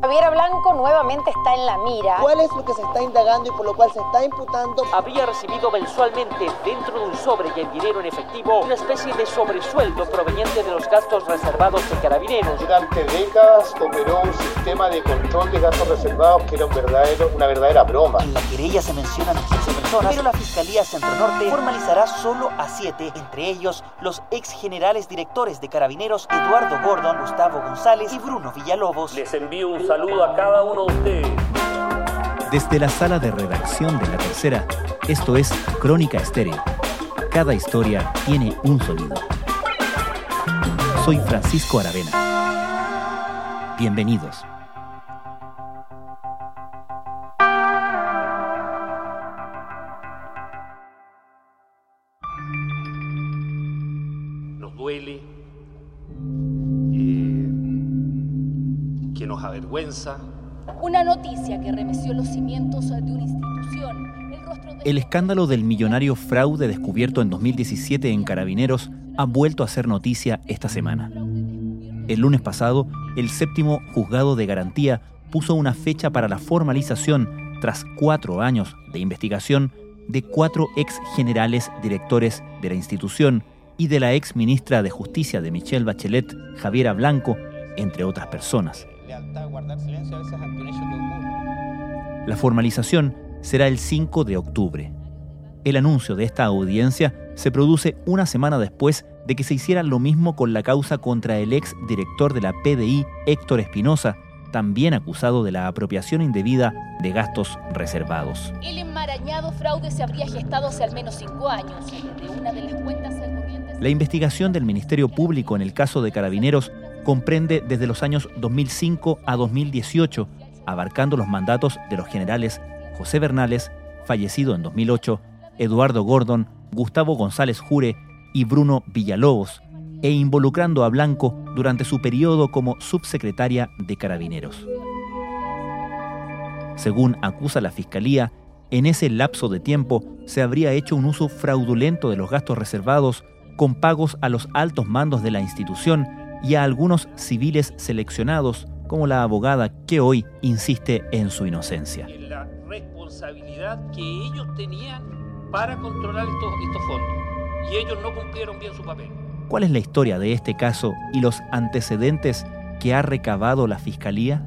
Javier Blanco nuevamente está en la mira. ¿Cuál es lo que se está indagando y por lo cual se está imputando? Habría recibido mensualmente dentro de un sobre y en dinero en efectivo una especie de sobresueldo proveniente de los gastos reservados de carabineros. Durante décadas operó un sistema de control de gastos reservados que era un verdadero, una verdadera broma. En la querella se mencionan 15 personas, pero la Fiscalía Centro Norte formalizará solo a 7, entre ellos los ex generales directores de carabineros Eduardo Gordon, Gustavo González y Bruno Villalobos. Les envío un saludo a cada uno de ustedes. Desde la sala de redacción de La Tercera, esto es Crónica Estéreo. Cada historia tiene un sonido. Soy Francisco Aravena. Bienvenidos. Una noticia que remeció los cimientos de una institución. El, rostro de... El escándalo del millonario fraude descubierto en 2017 en Carabineros ha vuelto a ser noticia esta semana. El lunes pasado, el séptimo juzgado de garantía puso una fecha para la formalización, tras cuatro años de investigación, de cuatro ex generales directores de la institución y de la ex ministra de Justicia de Michelle Bachelet, Javiera Blanco, entre otras personas. La formalización será el 5 de octubre. El anuncio de esta audiencia se produce una semana después de que se hiciera lo mismo con la causa contra el ex director de la PDI, Héctor Espinosa, también acusado de la apropiación indebida de gastos reservados. El enmarañado fraude se habría gestado hace al menos cinco años. De una de las cuentas. La investigación del Ministerio Público en el caso de Carabineros comprende desde los años 2005 a 2018, abarcando los mandatos de los generales José Bernales, fallecido en 2008, Eduardo Gordon, Gustavo González Jure y Bruno Villalobos, e involucrando a Blanco durante su periodo como subsecretaria de Carabineros. Según acusa la Fiscalía, en ese lapso de tiempo se habría hecho un uso fraudulento de los gastos reservados con pagos a los altos mandos de la institución y a algunos civiles seleccionados, como la abogada que hoy insiste en su inocencia. La responsabilidad que ellos tenían para controlar estos, estos fondos. Y ellos no cumplieron bien su papel. ¿Cuál es la historia de este caso y los antecedentes que ha recabado la Fiscalía?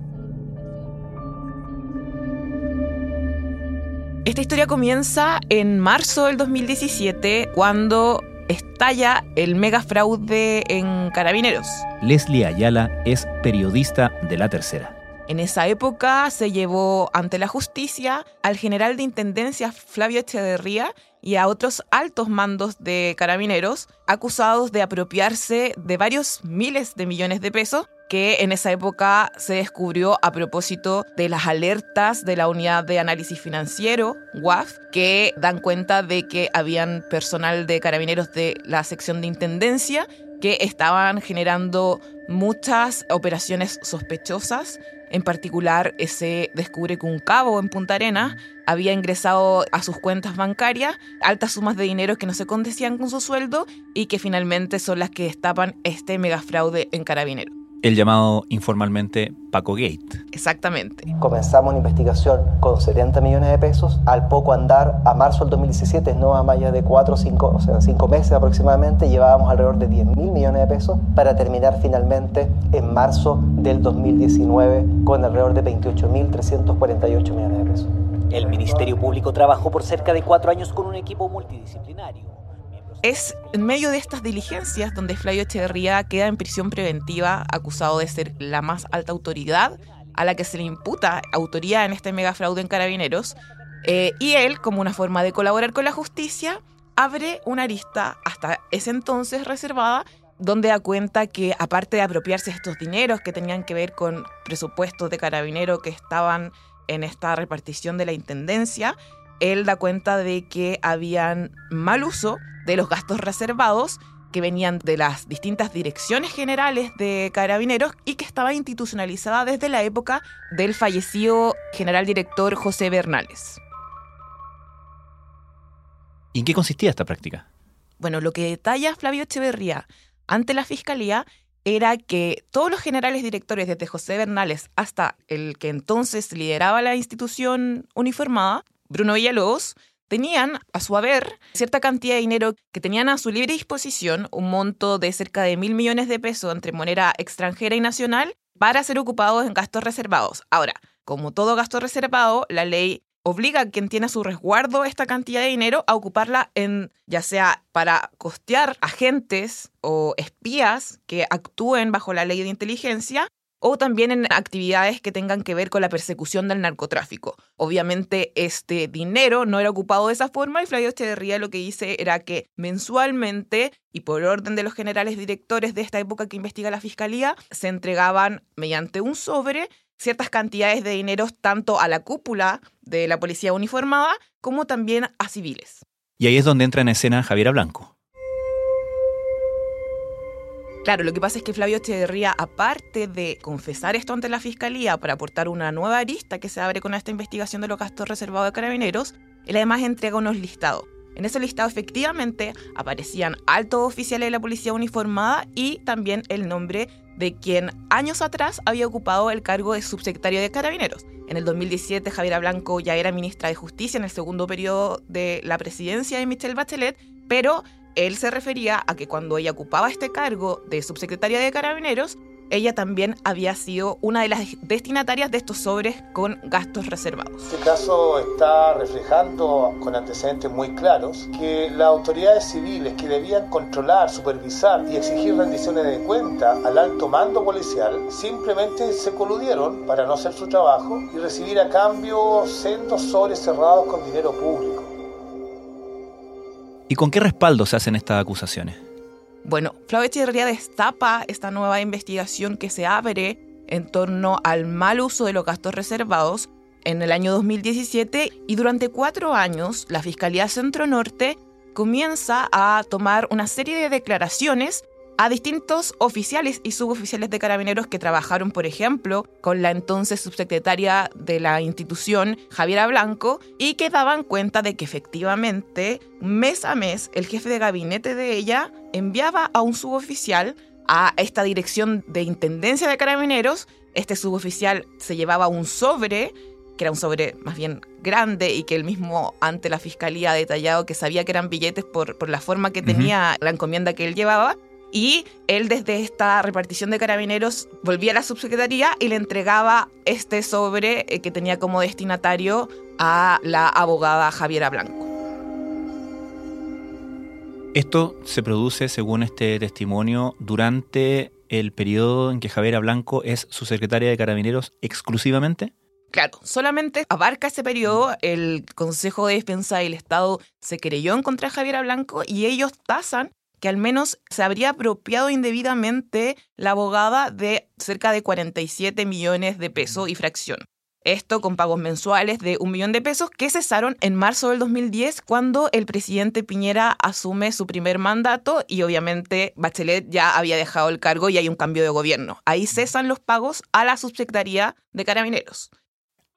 Esta historia comienza en marzo del 2017, cuando estalla el mega fraude en Carabineros. Leslie Ayala es periodista de La Tercera. En esa época se llevó ante la justicia al general de intendencia Flavio Echeverría y a otros altos mandos de carabineros acusados de apropiarse de varios miles de millones de pesos que en esa época se descubrió a propósito de las alertas de la Unidad de Análisis Financiero, UAF, que dan cuenta de que habían personal de carabineros de la sección de Intendencia que estaban generando muchas operaciones sospechosas. En particular, se descubre que un cabo en Punta Arenas había ingresado a sus cuentas bancarias altas sumas de dinero que no se condecían con su sueldo y que finalmente son las que destapan este megafraude en Carabineros. El llamado informalmente Paco Gate. Exactamente. Comenzamos una investigación con 70 millones de pesos. Al poco andar, a marzo del 2017, no a más de 4 o 5, o sea, 5 meses aproximadamente, llevábamos alrededor de 10 mil millones de pesos para terminar finalmente en marzo del 2019 con alrededor de 28 mil 348 millones de pesos. El Ministerio Público trabajó por cerca de cuatro años con un equipo multidisciplinario. Es en medio de estas diligencias donde Flavio Echeverría queda en prisión preventiva acusado de ser la más alta autoridad a la que se le imputa autoría en este megafraude en carabineros. Eh, y él, como una forma de colaborar con la justicia, abre una arista hasta ese entonces reservada donde da cuenta que aparte de apropiarse estos dineros que tenían que ver con presupuestos de carabinero que estaban en esta repartición de la intendencia, él da cuenta de que habían mal uso de los gastos reservados que venían de las distintas direcciones generales de carabineros y que estaba institucionalizada desde la época del fallecido general director José Bernales. ¿Y en qué consistía esta práctica? Bueno, lo que detalla Flavio Echeverría ante la Fiscalía era que todos los generales directores, desde José Bernales hasta el que entonces lideraba la institución uniformada, Bruno Villalobos, tenían a su haber cierta cantidad de dinero que tenían a su libre disposición, un monto de cerca de mil millones de pesos entre moneda extranjera y nacional, para ser ocupados en gastos reservados. Ahora, como todo gasto reservado, la ley obliga a quien tiene a su resguardo esta cantidad de dinero a ocuparla en ya sea para costear agentes o espías que actúen bajo la ley de inteligencia o también en actividades que tengan que ver con la persecución del narcotráfico. Obviamente este dinero no era ocupado de esa forma y Flavio Echeverría lo que dice era que mensualmente y por orden de los generales directores de esta época que investiga la Fiscalía, se entregaban mediante un sobre ciertas cantidades de dinero tanto a la cúpula de la policía uniformada como también a civiles. Y ahí es donde entra en escena Javiera Blanco. Claro, lo que pasa es que Flavio Echeverría, aparte de confesar esto ante la fiscalía para aportar una nueva arista que se abre con esta investigación de los gastos reservados de carabineros, él además entrega unos listados. En ese listado efectivamente aparecían altos oficiales de la policía uniformada y también el nombre de quien años atrás había ocupado el cargo de subsecretario de Carabineros. En el 2017, Javiera Blanco ya era ministra de Justicia en el segundo periodo de la presidencia de Michelle Bachelet, pero él se refería a que cuando ella ocupaba este cargo de subsecretaria de Carabineros, ella también había sido una de las destinatarias de estos sobres con gastos reservados. Este caso está reflejando con antecedentes muy claros que las autoridades civiles que debían controlar, supervisar y exigir rendiciones de cuenta al alto mando policial simplemente se coludieron para no hacer su trabajo y recibir a cambio sendos sobres cerrados con dinero público. ¿Y con qué respaldo se hacen estas acusaciones? Bueno, Flavio Echeverría destapa esta nueva investigación que se abre en torno al mal uso de los gastos reservados en el año 2017 y durante cuatro años la Fiscalía Centro Norte comienza a tomar una serie de declaraciones a distintos oficiales y suboficiales de carabineros que trabajaron, por ejemplo, con la entonces subsecretaria de la institución, Javiera Blanco, y que daban cuenta de que efectivamente, mes a mes, el jefe de gabinete de ella enviaba a un suboficial a esta dirección de intendencia de carabineros. Este suboficial se llevaba un sobre que era un sobre más bien grande y que él mismo ante la fiscalía ha detallado que sabía que eran billetes por, por la forma que tenía la encomienda que él llevaba y él desde esta repartición de carabineros volvía a la subsecretaría y le entregaba este sobre eh, que tenía como destinatario a la abogada Javiera Blanco. Esto se produce, según este testimonio, durante el periodo en que Javiera Blanco es su secretaria de carabineros exclusivamente. Claro, solamente abarca ese periodo, el Consejo de Defensa del Estado se creyó en contra de Javiera Blanco y ellos tasan que al menos se habría apropiado indebidamente la abogada de cerca de 47 millones de pesos y fracción. Esto con pagos mensuales de un millón de pesos que cesaron en marzo del 2010 cuando el presidente Piñera asume su primer mandato y obviamente Bachelet ya había dejado el cargo y hay un cambio de gobierno. Ahí cesan los pagos a la subsecretaría de carabineros.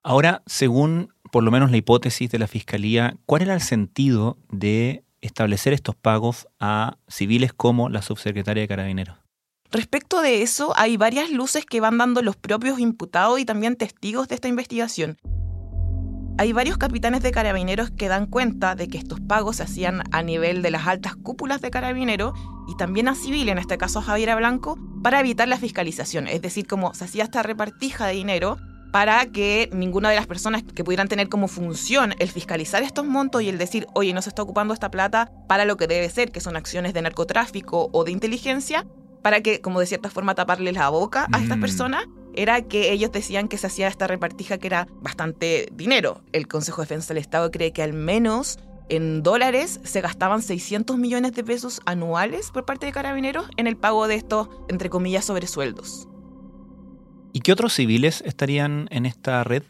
Ahora, según por lo menos la hipótesis de la Fiscalía, ¿cuál era el sentido de establecer estos pagos a civiles como la subsecretaria de Carabineros. Respecto de eso, hay varias luces que van dando los propios imputados y también testigos de esta investigación. Hay varios capitanes de carabineros que dan cuenta de que estos pagos se hacían a nivel de las altas cúpulas de carabineros y también a civiles, en este caso a Javiera Blanco, para evitar la fiscalización. Es decir, como se hacía esta repartija de dinero para que ninguna de las personas que pudieran tener como función el fiscalizar estos montos y el decir, oye, no se está ocupando esta plata para lo que debe ser, que son acciones de narcotráfico o de inteligencia, para que, como de cierta forma, taparle la boca a estas mm. personas, era que ellos decían que se hacía esta repartija que era bastante dinero. El Consejo de Defensa del Estado cree que al menos en dólares se gastaban 600 millones de pesos anuales por parte de carabineros en el pago de estos, entre comillas, sobresueldos. ¿Y qué otros civiles estarían en esta red?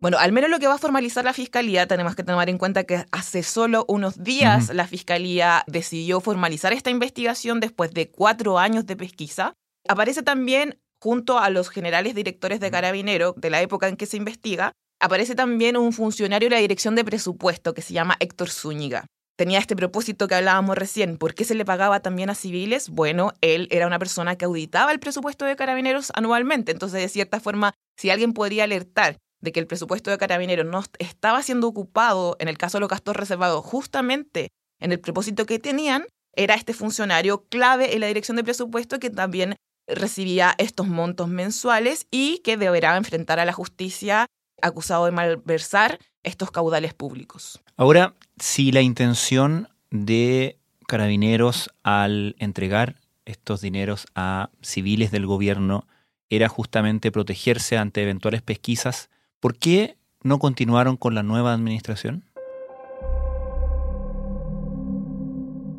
Bueno, al menos lo que va a formalizar la Fiscalía, tenemos que tomar en cuenta que hace solo unos días la Fiscalía decidió formalizar esta investigación después de cuatro años de pesquisa. Aparece también, junto a los generales directores de Carabinero de la época en que se investiga, aparece también un funcionario de la Dirección de Presupuesto que se llama Héctor Zúñiga. Tenía este propósito que hablábamos recién. ¿Por qué se le pagaba también a civiles? Bueno, él era una persona que auditaba el presupuesto de carabineros anualmente. Entonces, de cierta forma, si alguien podría alertar de que el presupuesto de carabineros no estaba siendo ocupado, en el caso de los gastos reservados, justamente en el propósito que tenían, era este funcionario clave en la dirección de presupuesto que también recibía estos montos mensuales y que deberá enfrentar a la justicia acusado de malversar estos caudales públicos. Ahora, si la intención de carabineros al entregar estos dineros a civiles del gobierno era justamente protegerse ante eventuales pesquisas, ¿por qué no continuaron con la nueva administración?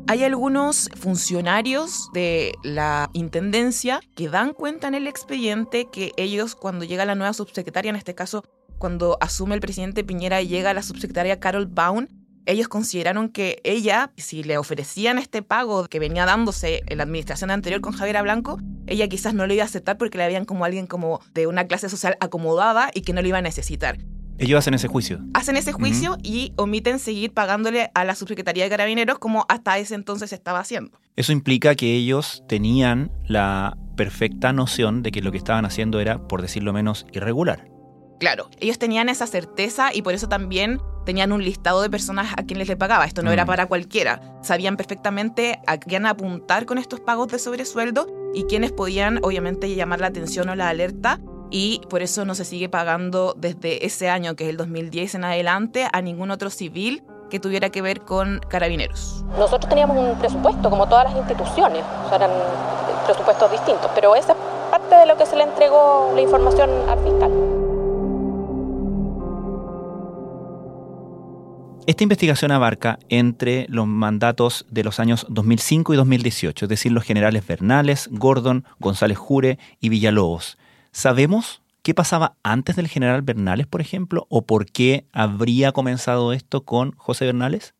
Hay algunos funcionarios de la Intendencia que dan cuenta en el expediente que ellos cuando llega la nueva subsecretaria, en este caso cuando asume el presidente Piñera y llega la subsecretaria Carol Baum, ellos consideraron que ella, si le ofrecían este pago que venía dándose en la administración anterior con Javiera Blanco, ella quizás no lo iba a aceptar porque la veían como alguien como de una clase social acomodada y que no lo iba a necesitar. Ellos hacen ese juicio. Hacen ese juicio y omiten seguir pagándole a la Subsecretaría de Carabineros como hasta ese entonces se estaba haciendo. Eso implica que ellos tenían la perfecta noción de que lo que estaban haciendo era, por decirlo menos, irregular. Claro, ellos tenían esa certeza y por eso también tenían un listado de personas a quienes les pagaba. Esto no era mm. para cualquiera. Sabían perfectamente a quién apuntar con estos pagos de sobresueldo y quiénes podían, obviamente, llamar la atención o la alerta y por eso no se sigue pagando desde ese año, que es el 2010 en adelante, a ningún otro civil que tuviera que ver con carabineros. Nosotros teníamos un presupuesto, como todas las instituciones, o sea, eran presupuestos distintos, pero esa es parte de lo que se le entregó la información al fiscal. Esta investigación abarca entre los mandatos de los años 2005 y 2018, es decir, los generales Bernales, Gordon, González Jure y Villalobos. ¿Sabemos qué pasaba antes del general Bernales, por ejemplo? ¿O por qué habría comenzado esto con José Bernales?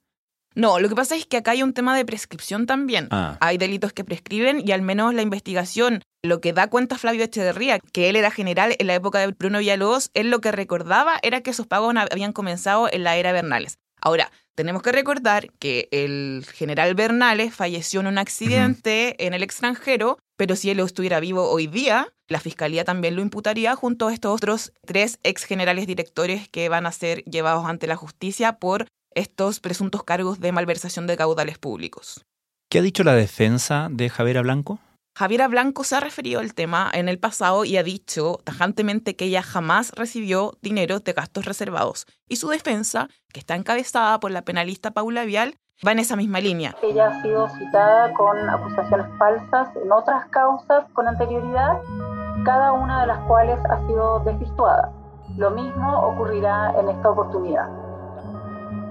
No, lo que pasa es que acá hay un tema de prescripción también. Ah. Hay delitos que prescriben y al menos la investigación, lo que da cuenta Flavio Echeverría, que él era general en la época de Bruno Villalobos, él lo que recordaba era que esos pagos habían comenzado en la era Bernales. Ahora, tenemos que recordar que el general Bernales falleció en un accidente en el extranjero, pero si él estuviera vivo hoy día, la fiscalía también lo imputaría junto a estos otros tres ex generales directores que van a ser llevados ante la justicia por estos presuntos cargos de malversación de caudales públicos. ¿Qué ha dicho la defensa de Javiera Blanco? Javiera Blanco se ha referido al tema en el pasado y ha dicho tajantemente que ella jamás recibió dinero de gastos reservados. Y su defensa, que está encabezada por la penalista Paula Vial, va en esa misma línea. Ella ha sido citada con acusaciones falsas en otras causas con anterioridad, cada una de las cuales ha sido desvirtuada. Lo mismo ocurrirá en esta oportunidad.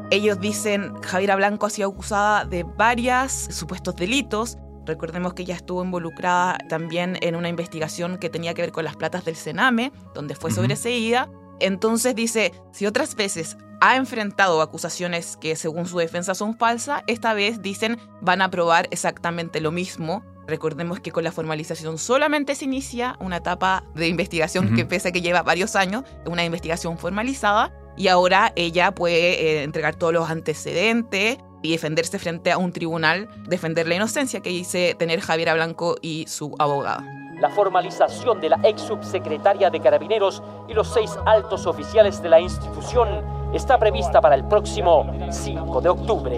Ellos dicen, Javiera Blanco ha sido acusada de varios supuestos delitos, Recordemos que ella estuvo involucrada también en una investigación que tenía que ver con las platas del Sename, donde fue sobreseída. Entonces dice, si otras veces ha enfrentado acusaciones que según su defensa son falsas, esta vez dicen van a probar exactamente lo mismo. Recordemos que con la formalización solamente se inicia una etapa de investigación que pese a que lleva varios años, una investigación formalizada, y ahora ella puede eh, entregar todos los antecedentes, y defenderse frente a un tribunal, defender la inocencia que dice tener Javiera Blanco y su abogada. La formalización de la ex subsecretaria de Carabineros y los seis altos oficiales de la institución está prevista para el próximo 5 de octubre.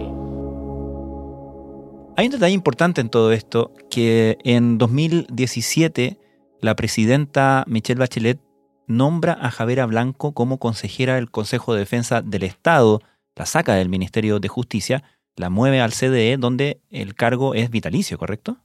Hay un detalle importante en todo esto, que en 2017 la presidenta Michelle Bachelet nombra a Javiera Blanco como consejera del Consejo de Defensa del Estado, la saca del Ministerio de Justicia, la mueve al CDE donde el cargo es vitalicio, ¿correcto?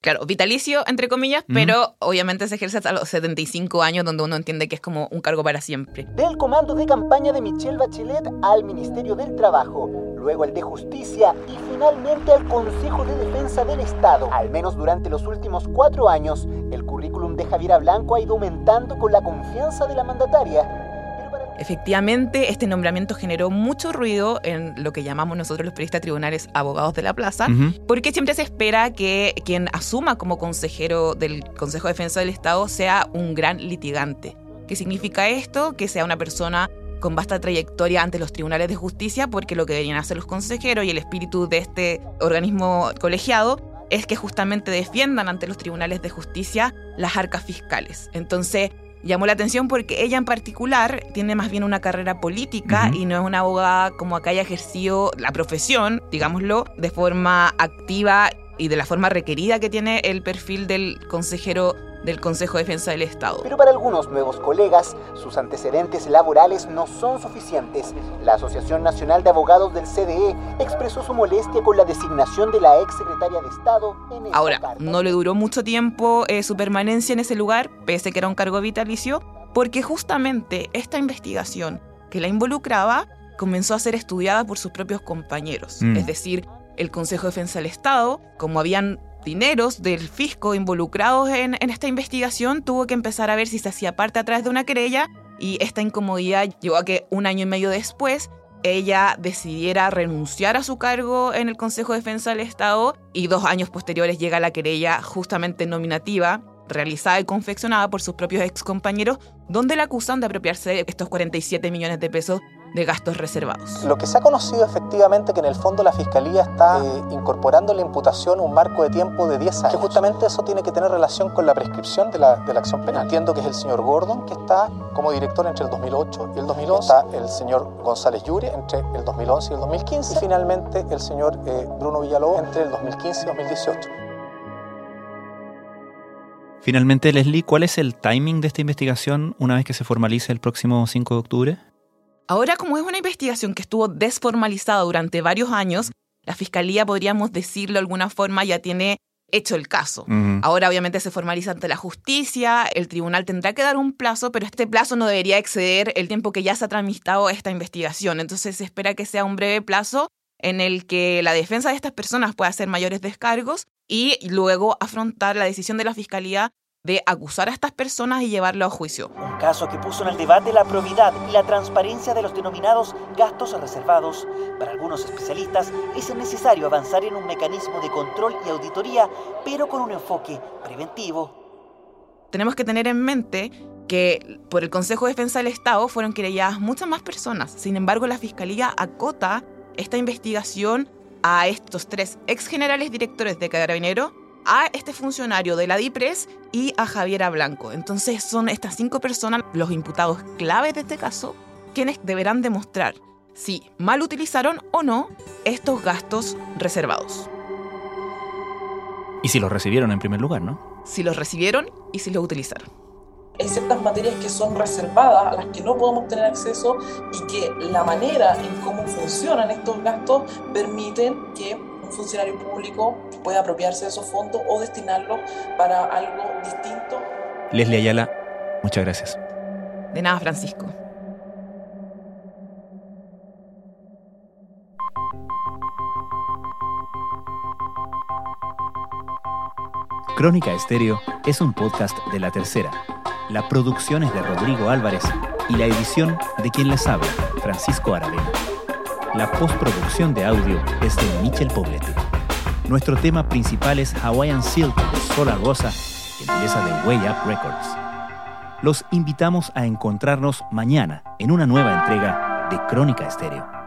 Claro, vitalicio, entre comillas, pero obviamente se ejerce hasta los 75 años, donde uno entiende que es como un cargo para siempre. Del comando de campaña de Michelle Bachelet al Ministerio del Trabajo, luego el de Justicia y finalmente al Consejo de Defensa del Estado. Al menos durante los últimos cuatro años, el currículum de Javiera Blanco ha ido aumentando con la confianza de la mandataria Efectivamente, este nombramiento generó mucho ruido en lo que llamamos nosotros los periodistas tribunales abogados de la plaza, porque siempre se espera que quien asuma como consejero del Consejo de Defensa del Estado sea un gran litigante. ¿Qué significa esto? Que sea una persona con vasta trayectoria ante los tribunales de justicia, porque lo que deberían hacer los consejeros y el espíritu de este organismo colegiado es que justamente defiendan ante los tribunales de justicia las arcas fiscales. Entonces, llamó la atención porque ella en particular tiene más bien una carrera política y no es una abogada como acá haya ejercido la profesión, digámoslo, de forma activa y de la forma requerida que tiene el perfil del consejero del Consejo de Defensa del Estado. Pero para algunos nuevos colegas, sus antecedentes laborales no son suficientes. La Asociación Nacional de Abogados del CDE expresó su molestia con la designación de la ex secretaria de Estado en esta Ahora, carta. no le duró mucho tiempo eh, su permanencia en ese lugar, pese que era un cargo vitalicio, porque justamente esta investigación que la involucraba comenzó a ser estudiada por sus propios compañeros. Mm. Es decir, el Consejo de Defensa del Estado, como habían dineros del fisco involucrados en, esta investigación, tuvo que empezar a ver si se hacía parte a través de una querella y esta incomodidad llevó a que un año y medio después ella decidiera renunciar a su cargo en el Consejo de Defensa del Estado y dos años posteriores llega la querella justamente nominativa realizada y confeccionada por sus propios excompañeros, donde la acusan de apropiarse de estos 47 millones de pesos de gastos reservados. Lo que se ha conocido efectivamente que en el fondo la Fiscalía está eh, incorporando en la imputación un marco de tiempo de 10 años. Que justamente eso tiene que tener relación con la prescripción de la, de la acción penal. Entiendo que es el señor Gordon que está como director entre el 2008 y el 2011. Está el señor González Llure entre el 2011 y el 2015. Y finalmente el señor eh, Bruno Villalobos entre el 2015 y 2018. Finalmente, Leslie, ¿cuál es el timing de esta investigación una vez que se formalice el próximo 5 de octubre? Ahora, como es una investigación que estuvo desformalizada durante varios años, la Fiscalía, podríamos decirlo de alguna forma, ya tiene hecho el caso. Ahora obviamente se formaliza ante la justicia, el tribunal tendrá que dar un plazo, pero este plazo no debería exceder el tiempo que ya se ha tramitado esta investigación. Entonces se espera que sea un breve plazo en el que la defensa de estas personas pueda hacer mayores descargos y luego afrontar la decisión de la Fiscalía de acusar a estas personas y llevarlo a juicio. Un caso que puso en el debate la probidad y la transparencia de los denominados gastos reservados. Para algunos especialistas es necesario avanzar en un mecanismo de control y auditoría, pero con un enfoque preventivo. Tenemos que tener en mente que por el Consejo de Defensa del Estado fueron querelladas muchas más personas. Sin embargo, la Fiscalía acota esta investigación a estos tres ex generales directores de Carabineros, a este funcionario de la DIPRES y a Javiera Blanco. Entonces son estas cinco personas los imputados claves de este caso quienes deberán demostrar si mal utilizaron o no estos gastos reservados. Y si los recibieron en primer lugar, ¿no? Si los recibieron y si los utilizaron. Hay ciertas materias que son reservadas, a las que no podemos tener acceso y que la manera en cómo funcionan estos gastos permiten que un funcionario público pueda apropiarse de esos fondos o destinarlos para algo distinto. Leslie Ayala, muchas gracias. De nada, Francisco. Crónica Estéreo es un podcast de La Tercera. La producción es de Rodrigo Álvarez y la edición de quien les habla, Francisco Aravena. La postproducción de audio es de Michel Poblete. Nuestro tema principal es Hawaiian Silk de Sola Rosa, empresa de Way Up Records. Los invitamos a encontrarnos mañana en una nueva entrega de Crónica Estéreo.